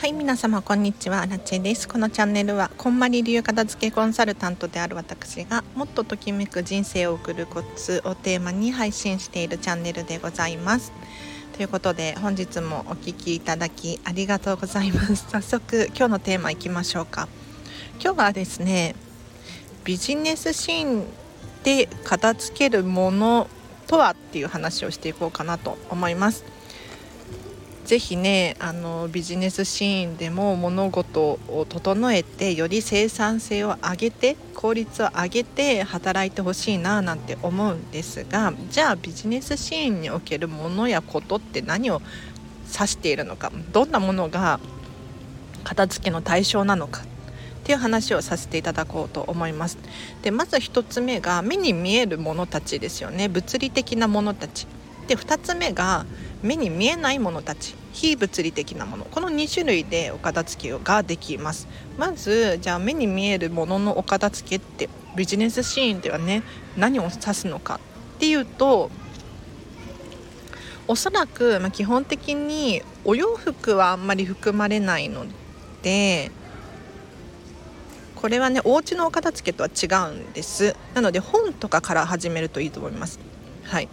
はい皆様こんにちは。ラチェです。このチャンネルはこんまり流片付けコンサルタントである私がもっとときめく人生を送るコツをテーマに配信しているチャンネルでございます。ということで本日もお聴きいただきありがとうございます。早速今日のテーマいきましょうか。今日はですねビジネスシーンで片付けるものとはっていう話をしていこうかなと思います。ぜひねあのビジネスシーンでも物事を整えてより生産性を上げて効率を上げて働いてほしいななんて思うんですがじゃあビジネスシーンにおけるものやことって何を指しているのかどんなものが片付けの対象なのかっていう話をさせていただこうと思います。でまず1つ目が目に見えるものたちですよね。物理的なものたち。で2つ目が目に見えないものたち。非物理的なもの。この2種類でお片付けができます。まずじゃあ目に見えるもののお片付けってビジネスシーンではね何を指すのかっていうとおそらく、まあ、基本的にお洋服はあんまり含まれないのでこれはねお家のお片付けとは違うんです。なので本とかから始めるといいと思います。はい。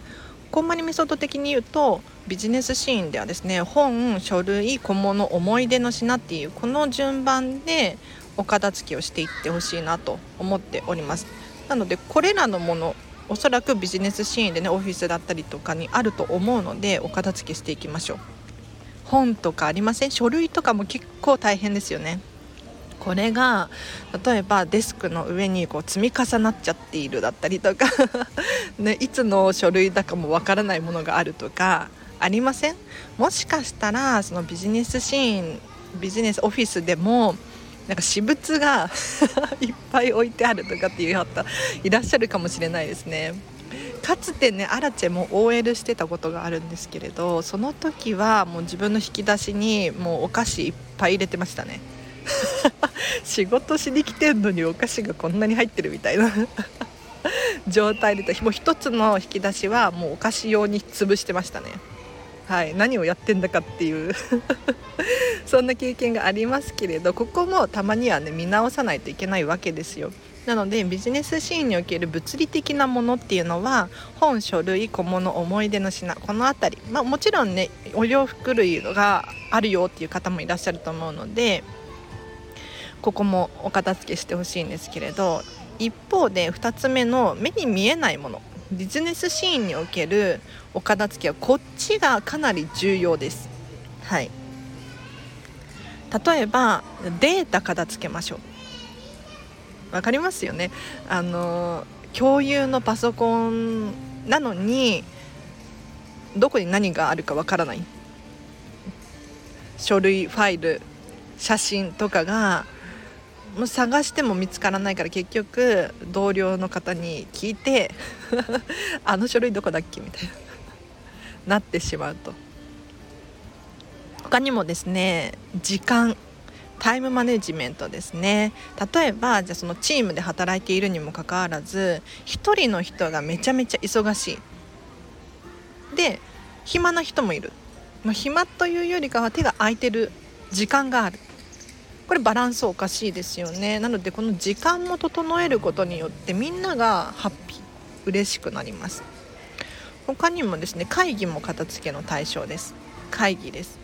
こんまりメソッド的に言うとビジネスシーンではですね本書類小物思い出の品っていうこの順番でお片付けをしていってほしいなと思っております。なのでこれらのものおそらくビジネスシーンでねオフィスだったりとかにあると思うのでお片付けしていきましょう。本とかありません？書類とかも結構大変ですよね。これが例えばデスクの上にこう積み重なっちゃっているだったりとか ね、いつの書類だかもわからないものがあるとかありません？もしかしたらそのビジネスシーンビジネスオフィスでもなんか私物が いっぱい置いてあるとかっていう方いらっしゃるかもしれないですね。かつてねアラチェも OL してたことがあるんですけれどその時はもう自分の引き出しにもうお菓子いっぱい入れてましたね 仕事しに来てんのにお菓子がこんなに入ってるみたいな。状態でもう一つの引き出しはもうお菓子用に潰してましたね。はい何をやってんだかっていう。そんな経験がありますけれどここもたまにはね見直さないといけないわけですよ。なのでビジネスシーンにおける物理的なものっていうのは本書類小物思い出の品この辺り、まあ、もちろんねお洋服類があるよっていう方もいらっしゃると思うのでここもお片付けしてほしいんですけれど一方で2つ目の目に見えないものビジネスシーンにおけるお片付けはこっちがかなり重要です。はい。例えばデータ片付けましょう。わかりますよね？あの共有のパソコンなのにどこに何があるかわからない。書類ファイル写真とかがもう探しても見つからないから結局同僚の方に聞いて あの書類どこだっけみたいななってしまうと。他にもですね時間タイムマネジメントですね。例えばじゃあそのチームで働いているにもかかわらず1人の人がめちゃめちゃ忙しい。で暇な人もいる、暇というよりかは手が空いてる時間がある。これバランスおかしいですよね。なのでこの時間も整えることによってみんながハッピー嬉しくなります。他にもですね会議も片付けの対象です。会議です。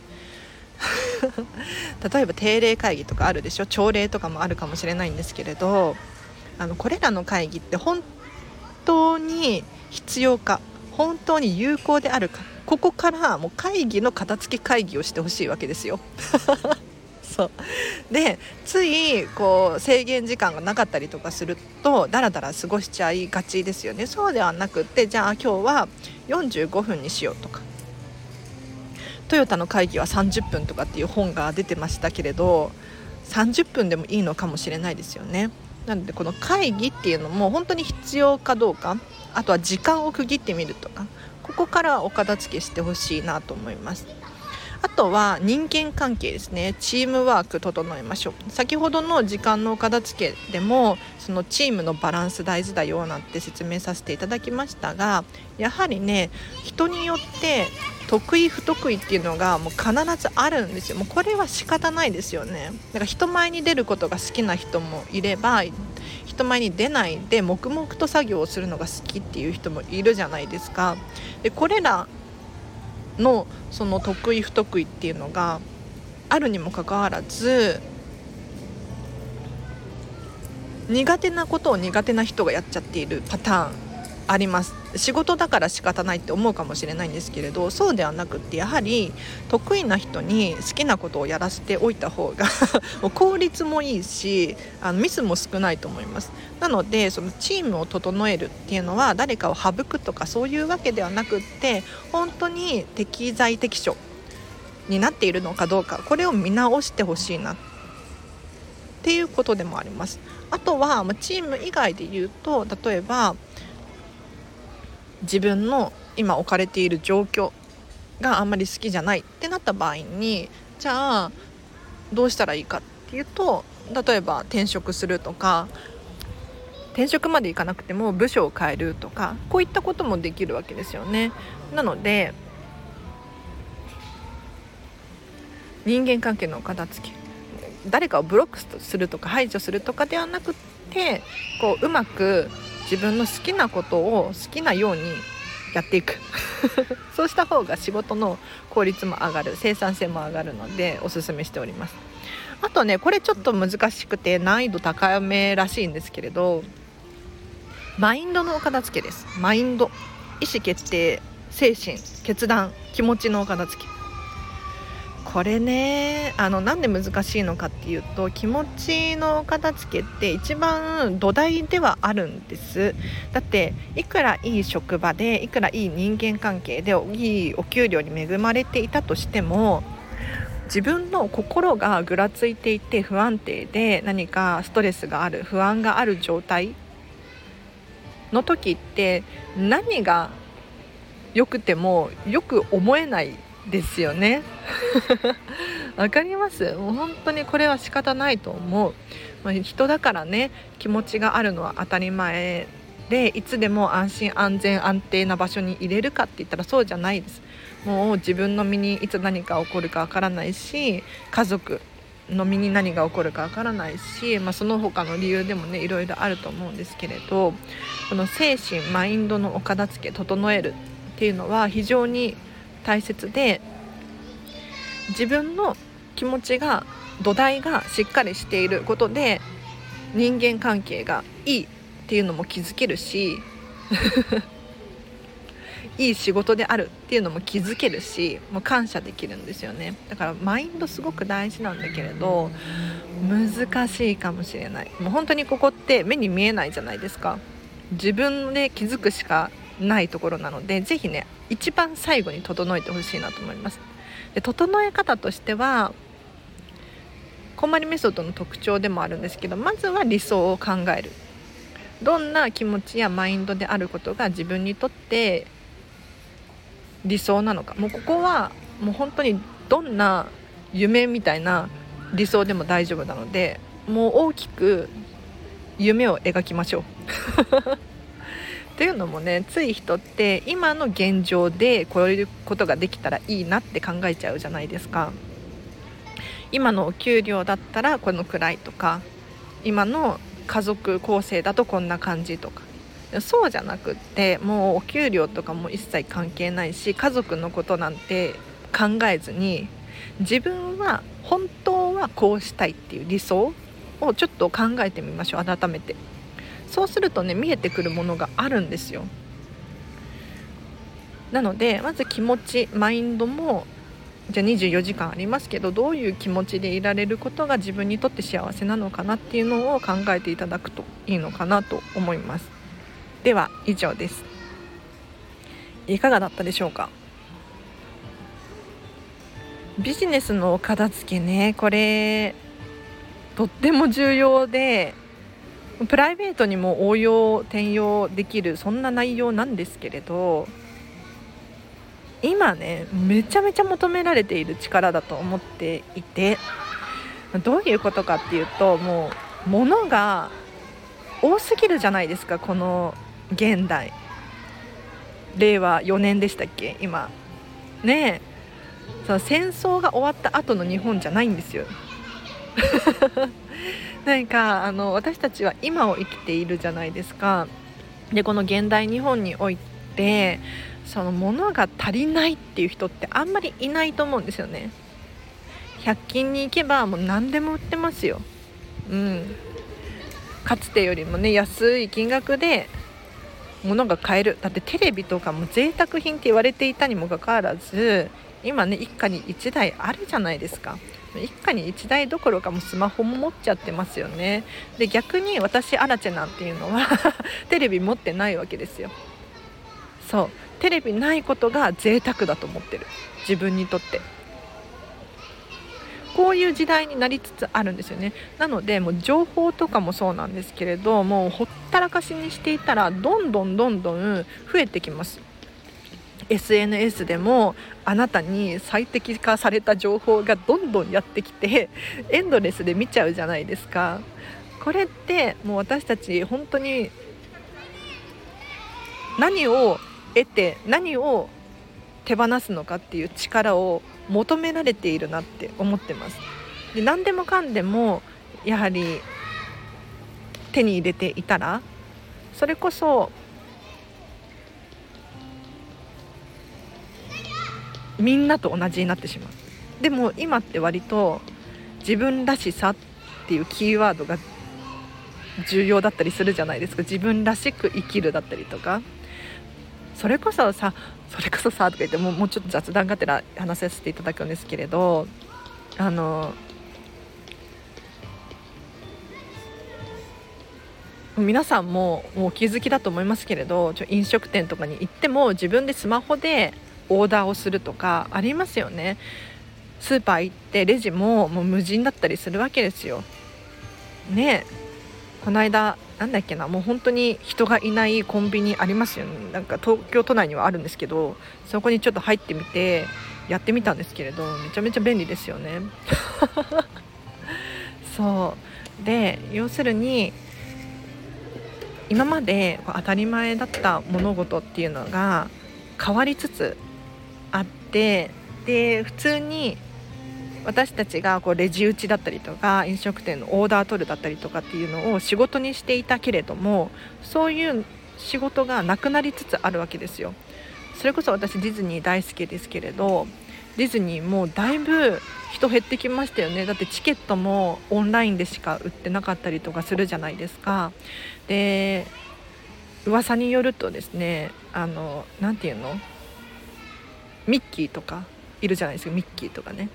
例えば定例会議とかあるでしょ？朝礼とかもあるかもしれないんですけれどあのこれらの会議って本当に必要か本当に有効であるかここからもう会議の片付け会議をしてほしいわけですよ。そう。でついこう制限時間がなかったりとかするとだらだら過ごしちゃいがちですよね。そうではなくってじゃあ今日は45分にしようとか。トヨタの会議は30分とかっていう本が出てましたけれど30分でもいいのかもしれないですよね。なのでこの会議っていうのも本当に必要かどうかあとは時間を区切ってみるとかここからお片付けしてほしいなと思います。あとは人間関係ですね。チームワーク整えましょう。先ほどの時間のお片付けでもそのチームのバランス大事だよなんて説明させていただきましたがやはりね人によって得意不得意っていうのがもう必ずあるんですよ。もうこれは仕方ないですよね。だから人前に出ることが好きな人もいれば人前に出ないで黙々と作業をするのが好きっていう人もいるじゃないですか。でこれらのその得意不得意っていうのがあるにもかかわらず苦手なことを苦手な人がやっちゃっているパターン。あります。仕事だから仕方ないって思うかもしれないんですけれどそうではなくってやはり得意な人に好きなことをやらせておいた方が 効率もいいしあのミスも少ないと思います。なのでそのチームを整えるっていうのは誰かを省くとかそういうわけではなくって本当に適材適所になっているのかどうかこれを見直してほしいなっていうことでもあります。あとはチーム以外で言うと例えば自分の今置かれている状況があんまり好きじゃないってなった場合にじゃあどうしたらいいかっていうと例えば転職するとか転職までいかなくても部署を変えるとかこういったこともできるわけですよね。なので人間関係の片付け誰かをブロックするとか排除するとかではなくてこううまく自分の好きなことを好きなようにやっていく。そうした方が仕事の効率も上がる生産性も上がるのでおすすめしております。あとねこれちょっと難しくて難易度高めらしいんですけれどマインドのお片付けです。マインド。意思決定精神決断気持ちのお片付け。これねあのなんで難しいのかっていうと気持ちの片付けって一番土台ではあるんです。だっていくらいい職場でいくらいい人間関係でいいお給料に恵まれていたとしても自分の心がぐらついていて不安定で何かストレスがある不安がある状態の時って何が良くてもよく思えないですよね。わかります。もう本当にこれは仕方ないと思う、まあ、人だからね気持ちがあるのは当たり前でいつでも安心安全安定な場所に入れるかって言ったらそうじゃないです。もう自分の身にいつ何か起こるかわからないし家族の身に何が起こるかわからないし、まあ、その他の理由でもねいろいろあると思うんですけれどこの精神マインドのお片付け整えるっていうのは非常に大切で自分の気持ちが土台がしっかりしていることで人間関係がいいっていうのも気づけるし いい仕事であるっていうのも気づけるしもう感謝できるんですよね。だからマインドすごく大事なんだけれど難しいかもしれない。もう本当にここって目に見えないじゃないですか。自分で気づくしかないところなので是非ね一番最後に整えてほしいなと思います。で整え方としてはこんまりメソッドの特徴でもあるんですけどまずは理想を考える。どんな気持ちやマインドであることが自分にとって理想なのか。もうここはもう本当にどんな夢みたいな理想でも大丈夫なのでもう大きく夢を描きましょう。っていうのもねつい人って今の現状でこういうことができたらいいなって考えちゃうじゃないですか今のお給料だったらこのくらいとか今の家族構成だとこんな感じとかそうじゃなくってもうお給料とかも一切関係ないし家族のことなんて考えずに自分は本当はこうしたいっていう理想をちょっと考えてみましょう改めて。そうするとね見えてくるものがあるんですよ。なのでまず気持ちマインドもじゃあ24時間ありますけどどういう気持ちでいられることが自分にとって幸せなのかなっていうのを考えていただくといいのかなと思います。では以上です。いかがだったでしょうか？ビジネスのお片付けねこれとっても重要でプライベートにも応用転用できるそんな内容なんですけれど今ねめちゃめちゃ求められている力だと思っていてどういうことかっていうともう物が多すぎるじゃないですかこの現代。令和4年でしたっけ今。ねえ。その戦争が終わった後の日本じゃないんですよ。なんかあの私たちは今を生きているじゃないですか。でこの現代日本においてその物が足りないっていう人ってあんまりいないと思うんですよね。100均に行けばもう何でも売ってますよ。うん。かつてよりもね安い金額で物が買える。だってテレビとかも贅沢品って言われていたにもかかわらず今ね一家に1台あるじゃないですか。一家に1台どころかもスマホも持っちゃってますよね。で逆に私アラチェなんていうのは テレビ持ってないわけですよ。そう。テレビないことが贅沢だと思ってる。自分にとって。こういう時代になりつつあるんですよね。なのでもう情報とかもそうなんですけれどもうほったらかしにしていたらどんどんどんどん増えてきます。SNS でもあなたに最適化された情報がどんどんやってきて エンドレスで見ちゃうじゃないですか。これってもう私たち本当に何を得て何を手放すのかっていう力を求められているなって思ってます。で何でもかんでもやはり手に入れていたらそれこそみんなと同じになってしまう。でも今って割と自分らしさっていうキーワードが重要だったりするじゃないですか。自分らしく生きるだったりとか。それこそさそれこそさとか言ってもうもうちょっと雑談がてら話させていただくんですけれどあの皆さんももうお気づきだと思いますけれどちょ飲食店とかに行っても自分でスマホでオーダーをするとかありますよね。スーパー行ってレジももう無人だったりするわけですよ。ねこの間なんだっけなもう本当に人がいないコンビニありますよね。なんか東京都内にはあるんですけどそこにちょっと入ってみてやってみたんですけれどめちゃめちゃ便利ですよね。そう。で要するに今まで当たり前だった物事っていうのが変わりつつてで普通に私たちがこうレジ打ちだったりとか飲食店のオーダー取るだったりとかっていうのを仕事にしていたけれどもそういう仕事がなくなりつつあるわけですよ。それこそ私ディズニー大好きですけれどディズニーもだいぶ人減ってきましたよね。だってチケットもオンラインでしか売ってなかったりとかするじゃないですか。で噂によるとですねあの何て言うの？ミッキーとかいるじゃないですかミッキーとかね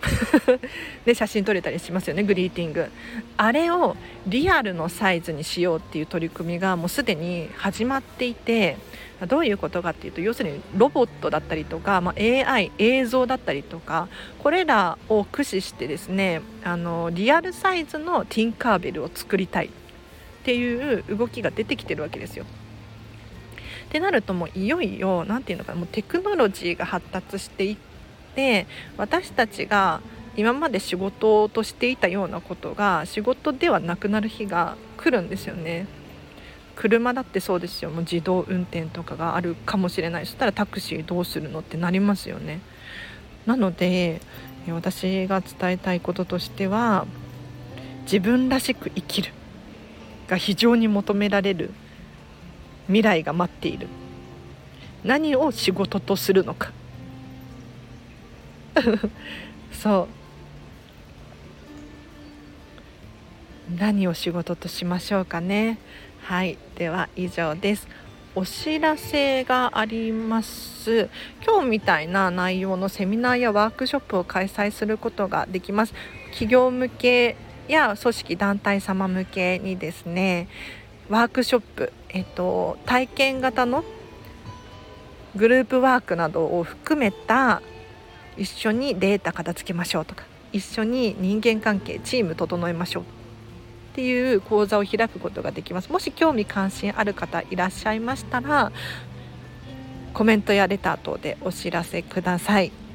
で写真撮れたりしますよねグリーティングあれをリアルのサイズにしようっていう取り組みがもうすでに始まっていてどういうことかっていうと要するにロボットだったりとか、まあ、AI 映像だったりとかこれらを駆使してですねあのリアルサイズのティンカーベルを作りたいっていう動きが出てきてるわけですよ。ってなるともういよいよ何て言うのかなもうテクノロジーが発達していって私たちが今まで仕事としていたようなことが仕事ではなくなる日が来るんですよね。車だってそうですよもう自動運転とかがあるかもしれないそしたらタクシーどうするのってなりますよね。なので私が伝えたいこととしては自分らしく生きるが非常に求められる未来が待っている。何を仕事とするのか。そう。何を仕事としましょうかね。はい。では以上です。お知らせがあります。今日みたいな内容のセミナーやワークショップを開催することができます。企業向けや組織団体様向けにですね。ワークショップ、えっと、体験型のグループワークなどを含めた一緒にデータ片付けましょうとか一緒に人間関係チーム整えましょうっていう講座を開くことができますもし興味関心ある方いらっしゃいましたらコメントやレター等でお知らせください。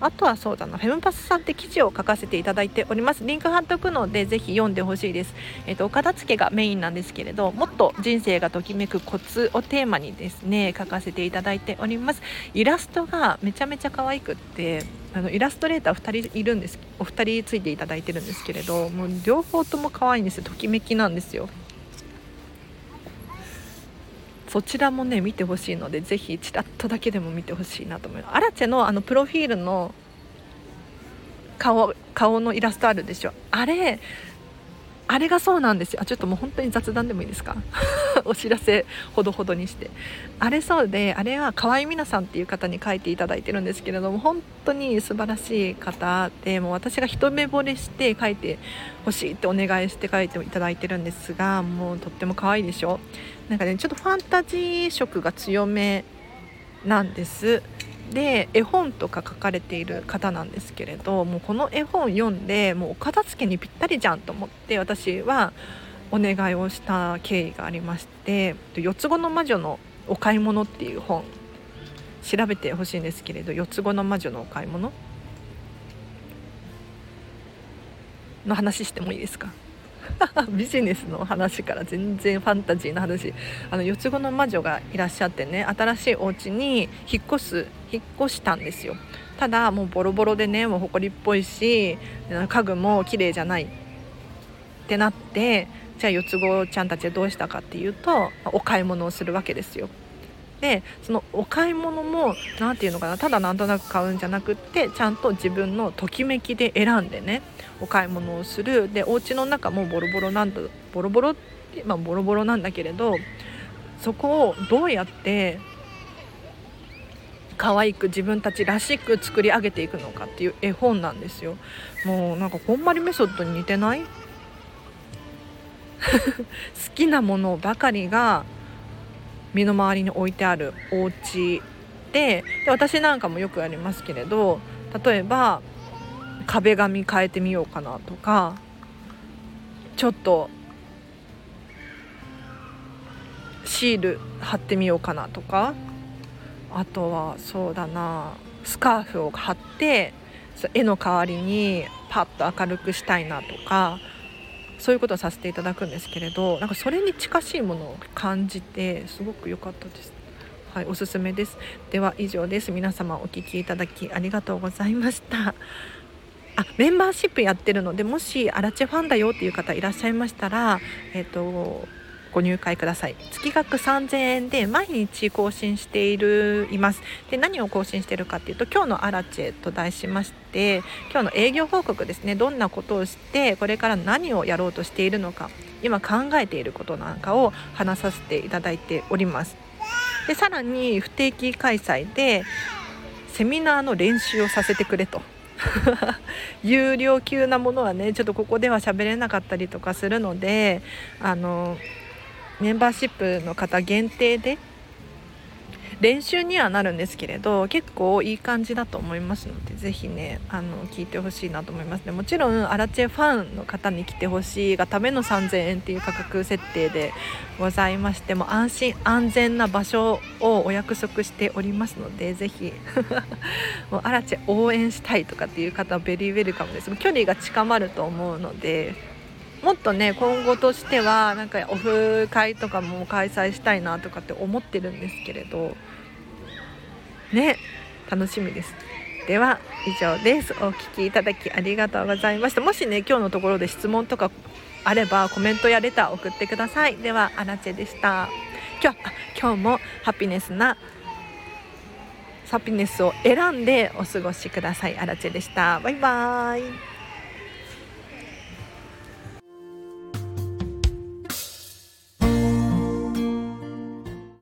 あとはそうだなフェムパスさんって記事を書かせていただいております。リンク貼っておくのでぜひ読んでほしいです。えっ、ー、とお片付けがメインなんですけれどもっと人生がときめくコツをテーマにですね書かせていただいております。イラストがめちゃめちゃ可愛くってあのイラストレーター2人いるんですお二人ついていただいてるんですけれどもう両方とも可愛いんですよ。ときめきなんですよ。そちらもね見てほしいのでぜひちらっとだけでも見てほしいなと思います。アラチェのあのプロフィールの顔顔のイラストあるでしょ。あれあれがそうなんですよ。あちょっともう本当に雑談でもいいですか？お知らせほどほどにして。あれそうであれは河合美奈さんっていう方に書いていただいてるんですけれども本当に素晴らしい方でもう私が一目惚れして書いてほしいってお願いして書いていただいてるんですがもうとっても可愛いでしょ？なんかねちょっとファンタジー色が強めなんです。で絵本とか書かれている方なんですけれどもうこの絵本読んでもうお片付けにぴったりじゃんと思って私はお願いをした経緯がありまして「四つ子の魔女のお買い物」っていう本調べてほしいんですけれど「四つ子の魔女のお買い物」の話してもいいですか？ビジネスの話から全然ファンタジーの話。あの四つ子の魔女がいらっしゃってね新しいお家に引っ越す引っ越したんですよ。ただもうボロボロでねもう埃っぽいし家具も綺麗じゃない。ってなってじゃあ四つ子ちゃんたちはどうしたかっていうとお買い物をするわけですよ。でそのお買い物も何て言うのかなただなんとなく買うんじゃなくってちゃんと自分のときめきで選んでね。お買い物をする。でお家の中もボロボロなんだボロボロってまあボロボロなんだけれどそこをどうやって可愛く自分たちらしく作り上げていくのかっていう絵本なんですよ。もうなんかこんまりメソッドに似てない？好きなものばかりが身の回りに置いてあるお家でで私なんかもよくありますけれど例えば壁紙変えてみようかなとかちょっとシール貼ってみようかなとかあとはそうだなスカーフを貼って絵の代わりにパッと明るくしたいなとかそういうことをさせていただくんですけれどなんかそれに近しいものを感じてすごく良かったです。はい、おすすめです。では以上です。皆様お聞きいただきありがとうございました。あメンバーシップやってるのでもしアラチェファンだよっていう方いらっしゃいましたら、え、ー、とご入会ください。月額3000円で毎日更新しているいます。で何を更新しているかっていうと今日のアラチェと題しまして今日の営業報告ですね。どんなことをしてこれから何をやろうとしているのか今考えていることなんかを話させていただいております。でさらに不定期開催でセミナーの練習をさせてくれと。有料級なものはねちょっとここでは喋れなかったりとかするのであのメンバーシップの方限定で練習にはなるんですけれど結構いい感じだと思いますのでぜひねあの聞いてほしいなと思いますね。もちろんアラチェファンの方に来てほしいがための3000円っていう価格設定でございましても安心安全な場所をお約束しておりますのでぜひ もうアラチェ応援したいとかっていう方はベリーウェルカムです。距離が近まると思うのでもっとね今後としてはなんかオフ会とかも開催したいなとかって思ってるんですけれどね楽しみです。では以上です。お聞きいただきありがとうございました。もしね今日のところで質問とかあればコメントやレター送ってください。ではアラチェでした。今日今日もハピネスなハピネスを選んでお過ごしください。アラチェでした。バイバーイ。